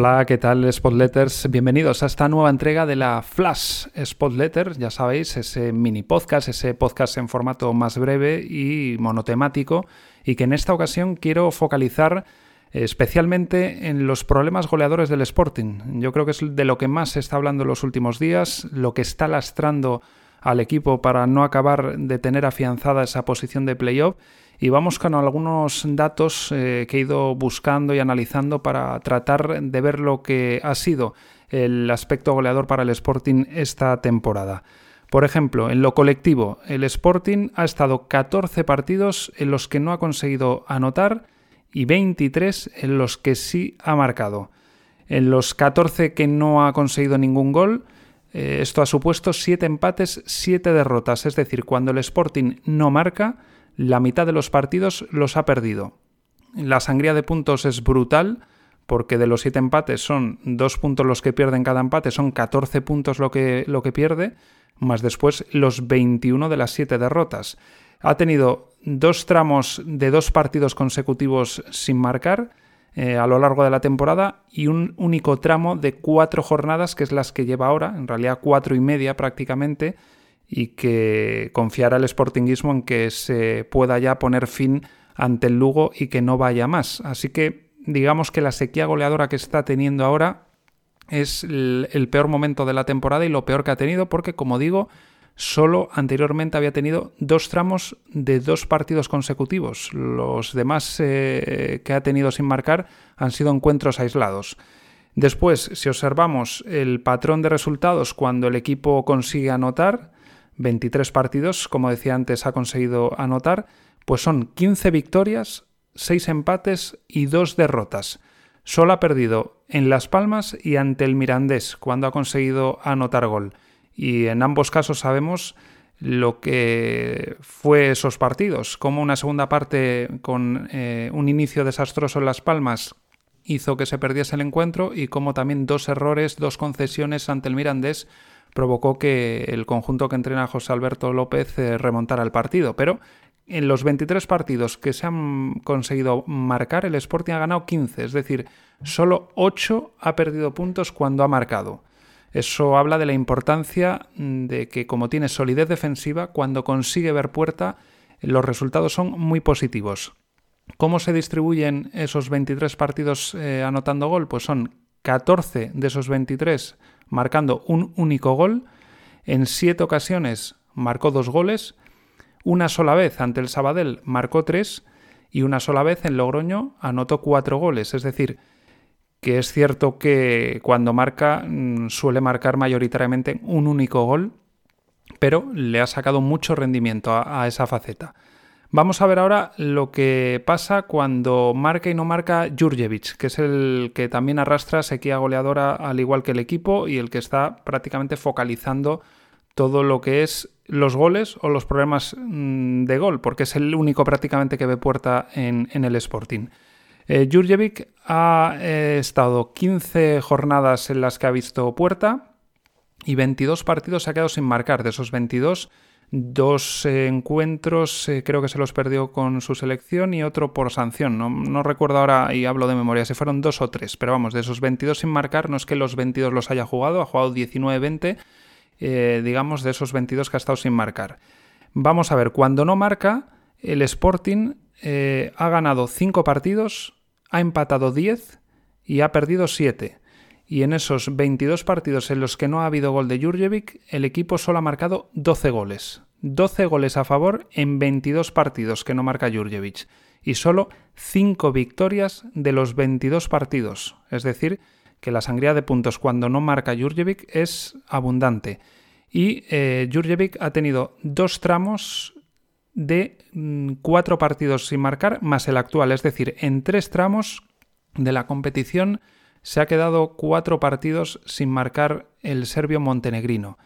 Hola, ¿qué tal Spotletters? Bienvenidos a esta nueva entrega de la Flash Spotletter, ya sabéis, ese mini podcast, ese podcast en formato más breve y monotemático, y que en esta ocasión quiero focalizar especialmente en los problemas goleadores del Sporting. Yo creo que es de lo que más se está hablando en los últimos días, lo que está lastrando al equipo para no acabar de tener afianzada esa posición de playoff y vamos con algunos datos eh, que he ido buscando y analizando para tratar de ver lo que ha sido el aspecto goleador para el Sporting esta temporada. Por ejemplo, en lo colectivo, el Sporting ha estado 14 partidos en los que no ha conseguido anotar y 23 en los que sí ha marcado. En los 14 que no ha conseguido ningún gol, eh, esto ha supuesto 7 empates, 7 derrotas, es decir, cuando el Sporting no marca, la mitad de los partidos los ha perdido. La sangría de puntos es brutal, porque de los siete empates son dos puntos los que pierden cada empate, son 14 puntos lo que, lo que pierde, más después los 21 de las siete derrotas. Ha tenido dos tramos de dos partidos consecutivos sin marcar eh, a lo largo de la temporada y un único tramo de cuatro jornadas, que es las que lleva ahora, en realidad cuatro y media prácticamente, y que confiara el sportinguismo en que se pueda ya poner fin ante el Lugo y que no vaya más. Así que digamos que la sequía goleadora que está teniendo ahora es el, peor momento de la temporada y lo peor que ha tenido porque, como digo, solo anteriormente había tenido dos tramos de dos partidos consecutivos. Los demás eh, que ha tenido sin marcar han sido encuentros aislados. Después, si observamos el patrón de resultados cuando el equipo consigue anotar, 23 partidos, como decía antes, ha conseguido anotar, pues son 15 victorias, 6 empates y 2 derrotas. Solo ha perdido en Las Palmas y ante el Mirandés cuando ha conseguido anotar gol. Y en ambos casos sabemos lo que fue esos partidos, como una segunda parte con eh, un inicio desastroso en Las Palmas hizo que se perdiese el encuentro y como también dos errores, dos concesiones ante el Mirandés provocó que el conjunto que entrena José Alberto López eh, remontara el partido. Pero en los 23 partidos que se han conseguido marcar, el Sporting ha ganado 15, es decir, solo 8 ha perdido puntos cuando ha marcado. Eso habla de la importancia de que como tiene solidez defensiva, cuando consigue ver puerta, los resultados son muy positivos. ¿Cómo se distribuyen esos 23 partidos eh, anotando gol? Pues son 14 de esos 23 marcando un único gol. En siete ocasiones marcó dos goles. Una sola vez ante el Sabadell marcó tres y una sola vez en Logroño anotó cuatro goles. Es decir, que es cierto que cuando marca mm, suele marcar mayoritariamente un único gol, pero le ha sacado mucho rendimiento a, esa faceta. Vamos a ver ahora lo que pasa cuando marca y no marca Jurjevic, que es el que también arrastra sequía goleadora al igual que el equipo y el que está prácticamente focalizando todo lo que es los goles o los problemas mm, de gol, porque es el único prácticamente que ve puerta en, el Sporting. Eh, Jurjevic ha eh, estado 15 jornadas en las que ha visto puerta y 22 partidos ha quedado sin marcar. De esos 22, dos encuentros, eh, creo que se los perdió con su selección y otro por sanción. No, recuerdo ahora y hablo de memoria si fueron dos o tres, pero vamos, de esos 22 sin marcar, no es que los 22 los haya jugado, ha jugado 19-20, eh, digamos, de esos 22 que ha estado sin marcar. Vamos a ver, cuando no marca, el Sporting eh, ha ganado 5 partidos, ha empatado 10 y ha perdido 7 y en esos 22 partidos en los que no ha habido gol de Jurjevic, el equipo solo ha marcado 12 goles. 12 goles a favor en 22 partidos que no marca Jurjevic y solo 5 victorias de los 22 partidos. Es decir, que la sangría de puntos cuando no marca Jurjevic es abundante. Y eh, Jurjevic ha tenido dos tramos de 4 mm, partidos sin marcar más el actual, es decir, en tres tramos de la competición se ha quedado cuatro partidos sin marcar el serbio montenegrino.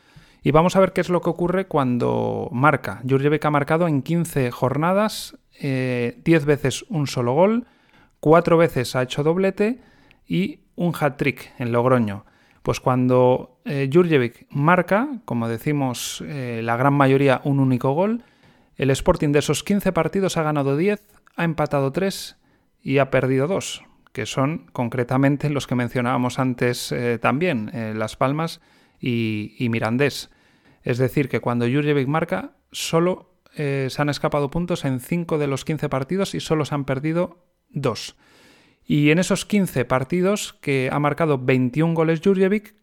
Y vamos a ver qué es lo que ocurre cuando marca. Jurjevic ha marcado en 15 jornadas, 10 eh, veces un solo gol, 4 veces ha hecho doblete y un hat-trick en Logroño. Pues cuando eh, Jurjevic marca, como decimos eh, la gran mayoría un único gol, el Sporting de esos 15 partidos ha ganado 10, ha empatado 3 y ha perdido 2 que son concretamente los que mencionábamos antes eh, también, eh, Las Palmas y, Mirandés. Es decir, que cuando Jurjevic marca, solo se han escapado puntos en 5 de los 15 partidos y solo se han perdido 2. Y en esos 15 partidos que ha marcado 21 goles Jurjevic,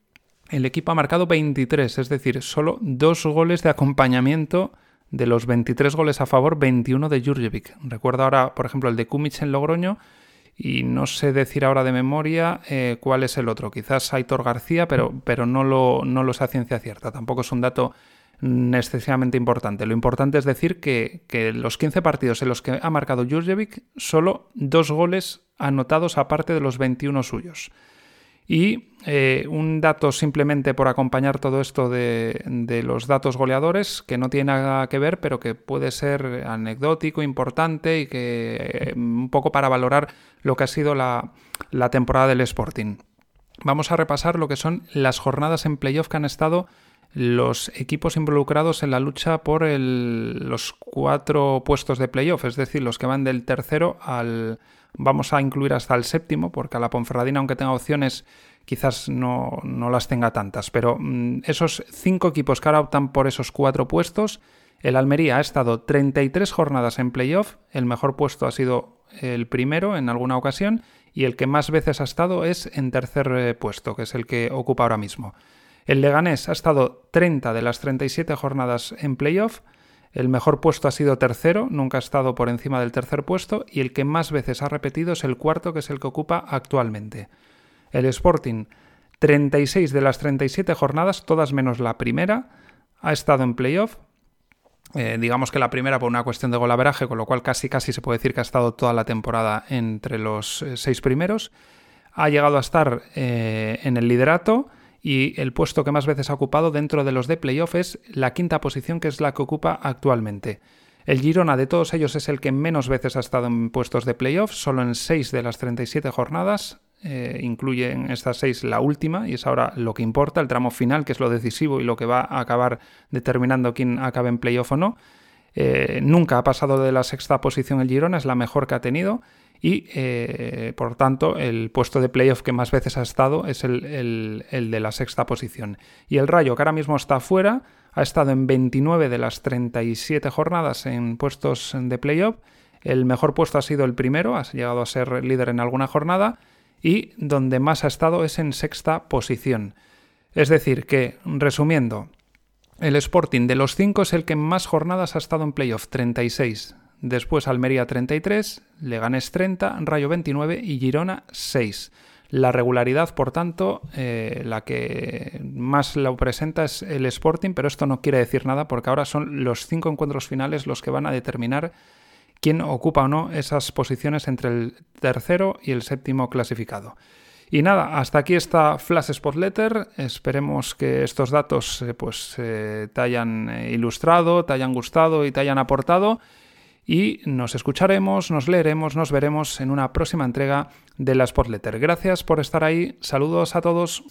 el equipo ha marcado 23, es decir, solo dos goles de acompañamiento de los 23 goles a favor, 21 de Jurjevic. Recuerdo ahora, por ejemplo, el de Kumic en Logroño y no sé decir ahora de memoria eh, cuál es el otro. Quizás Aitor García, pero, pero no, lo, no lo sé a ciencia cierta. Tampoco es un dato excesivamente importante. Lo importante es decir que, que los 15 partidos en los que ha marcado Jurjevic, solo dos goles anotados aparte de los 21 suyos. Y eh, un dato simplemente por acompañar todo esto de, los datos goleadores, que no tiene nada que ver, pero que puede ser anecdótico, importante y que eh, un poco para valorar lo que ha sido la, temporada del Sporting. Vamos a repasar lo que son las jornadas en playoff que han estado los equipos involucrados en la lucha por los cuatro puestos de playoff, es decir, los que van del tercero al, Vamos a incluir hasta el séptimo, porque a la Ponferradina, aunque tenga opciones, quizás no, las tenga tantas. Pero mm, esos cinco equipos que ahora optan por esos cuatro puestos, el Almería ha estado 33 jornadas en playoff, el mejor puesto ha sido el primero en alguna ocasión, y el que más veces ha estado es en tercer eh, puesto, que es el que ocupa ahora mismo. El Leganés ha estado 30 de las 37 jornadas en playoff, el mejor puesto ha sido tercero, nunca ha estado por encima del tercer puesto, y el que más veces ha repetido es el cuarto, que es el que ocupa actualmente. El Sporting, 36 de las 37 jornadas, todas menos la primera, ha estado en playoff. Eh, digamos que la primera por una cuestión de golaveraje, con lo cual casi casi se puede decir que ha estado toda la temporada entre los eh, seis primeros. Ha llegado a estar eh, en el liderato y el puesto que más veces ha ocupado dentro de los de playoff es la quinta posición que es la que ocupa actualmente. El Girona de todos ellos es el que menos veces ha estado en puestos de playoff, solo en 6 de las 37 jornadas, eh, incluye en estas 6 la última y es ahora lo que importa, el tramo final, que es lo decisivo y lo que va a acabar determinando quién acabe en playoff o no. Eh, nunca ha pasado de la sexta posición el Girona, es la mejor que ha tenido y eh, por tanto el puesto de playoff que más veces ha estado es el, de la sexta posición. Y el Rayo, que ahora mismo está fuera, ha estado en 29 de las 37 jornadas en puestos de playoff. El mejor puesto ha sido el primero, ha llegado a ser líder en alguna jornada y donde más ha estado es en sexta posición. Es decir, que, resumiendo, el Sporting de los cinco es el que más jornadas ha estado en playoff, 36. Después Almería 33, Leganés 30, Rayo 29 y Girona 6. La regularidad, por tanto, eh, la que más lo presenta es el Sporting, pero esto no quiere decir nada porque ahora son los cinco encuentros finales los que van a determinar quién ocupa o no esas posiciones entre el tercero y el séptimo clasificado. Y nada, hasta aquí esta Flash Spot Letter. Esperemos que estos datos eh, pues, eh, te hayan ilustrado, te hayan gustado y te hayan aportado y nos escucharemos, nos leeremos, nos veremos en una próxima entrega de la Spotletter. Gracias por estar ahí, saludos a todos.